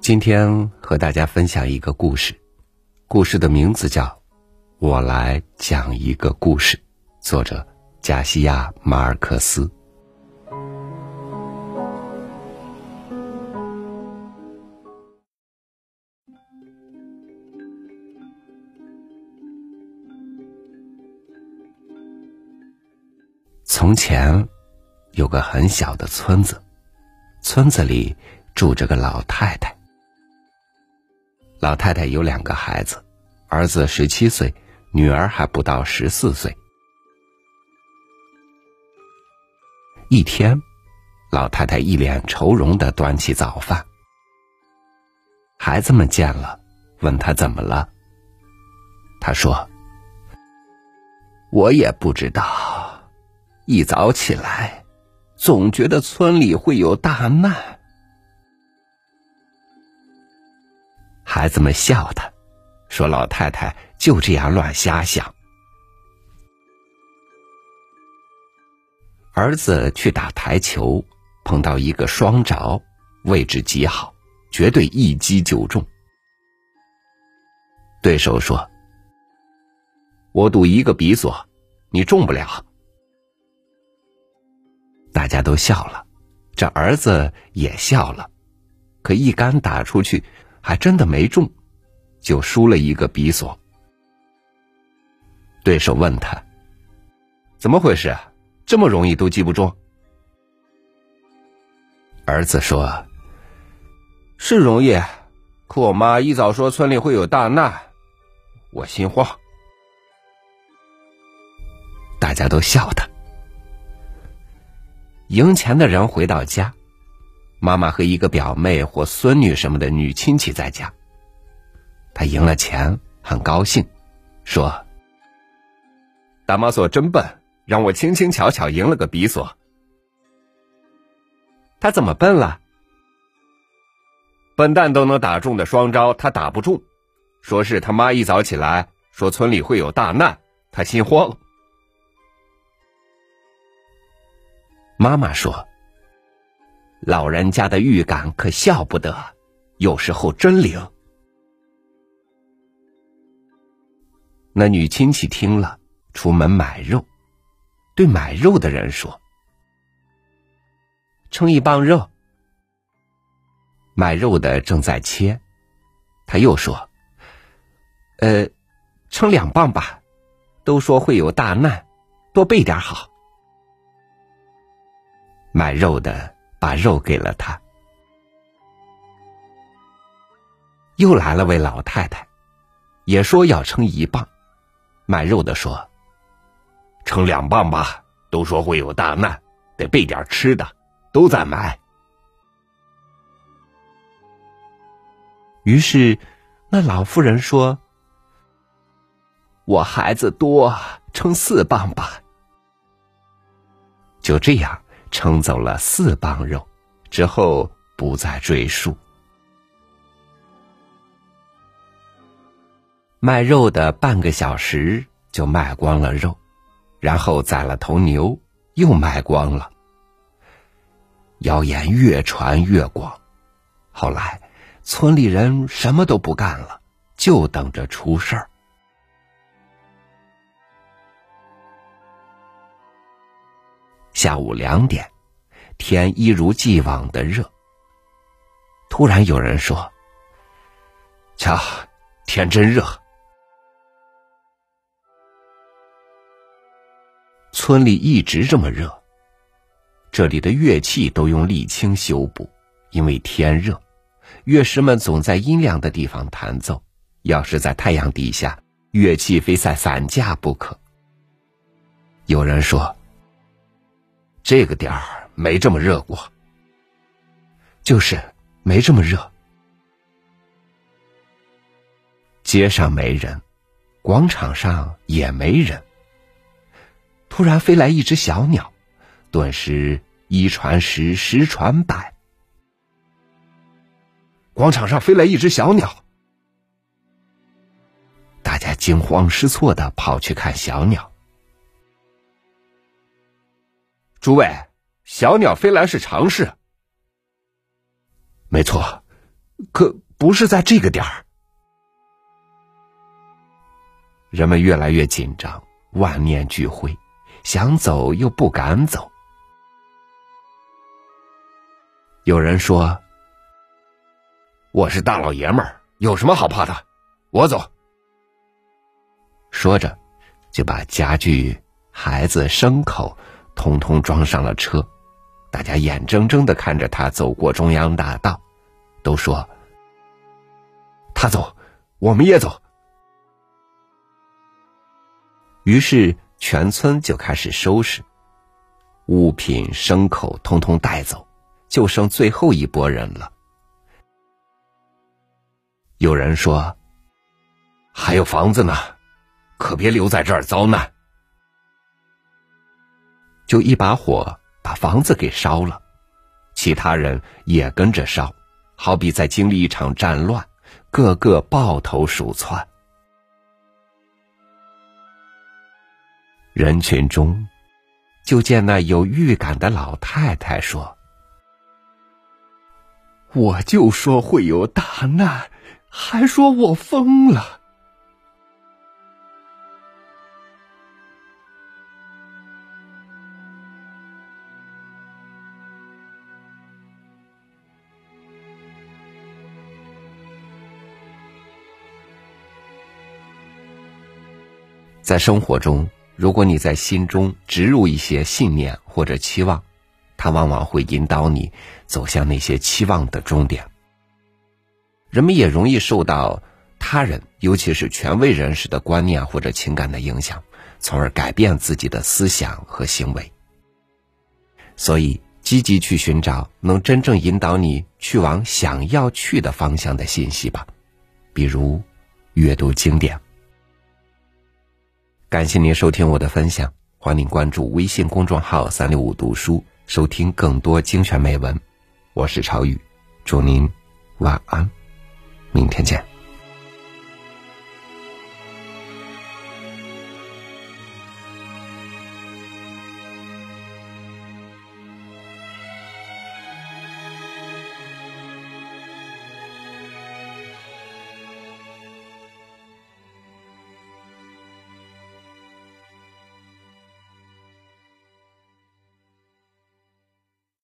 今天和大家分享一个故事，故事的名字叫《我来讲一个故事》，作者加西亚·马尔克斯。从前，有个很小的村子，村子里住着个老太太。老太太有两个孩子，儿子十七岁，女儿还不到十四岁。一天，老太太一脸愁容的端起早饭，孩子们见了，问她怎么了。她说：“我也不知道。”一早起来，总觉得村里会有大难。孩子们笑他，说：“老太太就这样乱瞎想。”儿子去打台球，碰到一个双着，位置极好，绝对一击就中。对手说：“我赌一个比索，你中不了。”大家都笑了，这儿子也笑了，可一杆打出去，还真的没中，就输了一个比索。对手问他：“怎么回事？这么容易都记不住？”儿子说：“是容易，可我妈一早说村里会有大难，我心慌。”大家都笑他。赢钱的人回到家，妈妈和一个表妹或孙女什么的女亲戚在家。他赢了钱，很高兴，说：“打马索真笨，让我轻轻巧巧赢了个比索。”他怎么笨了？笨蛋都能打中的双招，他打不中，说是他妈一早起来说村里会有大难，他心慌。妈妈说：“老人家的预感可笑不得，有时候真灵。”那女亲戚听了，出门买肉，对买肉的人说：“称一磅肉。”买肉的正在切，他又说：“呃，称两磅吧，都说会有大难，多备点好。”买肉的把肉给了他，又来了位老太太，也说要称一磅。卖肉的说：“称两磅吧，都说会有大难，得备点吃的，都在买。”于是，那老妇人说：“我孩子多，称四磅吧。”就这样。称走了四磅肉，之后不再赘述。卖肉的半个小时就卖光了肉，然后宰了头牛，又卖光了。谣言越传越广，后来村里人什么都不干了，就等着出事儿。下午两点，天一如既往的热。突然有人说：“瞧，天真热。”村里一直这么热，这里的乐器都用沥青修补，因为天热，乐师们总在阴凉的地方弹奏。要是在太阳底下，乐器非在散架不可。有人说。这个点儿没这么热过，就是没这么热。街上没人，广场上也没人。突然飞来一只小鸟，顿时一传十，十传百。广场上飞来一只小鸟，大家惊慌失措的跑去看小鸟。诸位，小鸟飞来是常事。没错，可不是在这个点儿。人们越来越紧张，万念俱灰，想走又不敢走。有人说：“我是大老爷们儿，有什么好怕的？我走。”说着，就把家具、孩子、牲口通通装上了车。大家眼睁睁的看着他走过中央大道，都说：“他走，我们也走。”于是全村就开始收拾物品、牲口，通通带走，就剩最后一拨人了。有人说：“还有房子呢，可别留在这儿遭难。”就一把火把房子给烧了，其他人也跟着烧，好比在经历一场战乱，个个抱头鼠窜。人群中，就见那有预感的老太太说：“我就说会有大难，还说我疯了。”在生活中。如果你在心中植入一些信念或者期望，它往往会引导你走向那些期望的终点。人们也容易受到他人，尤其是权威人士的观念或者情感的影响，从而改变自己的思想和行为。所以，积极去寻找能真正引导你去往想要去的方向的信息吧，比如阅读经典。感谢您收听我的分享，欢迎关注微信公众号“三六五读书”，收听更多精选美文。我是朝雨，祝您晚安，明天见。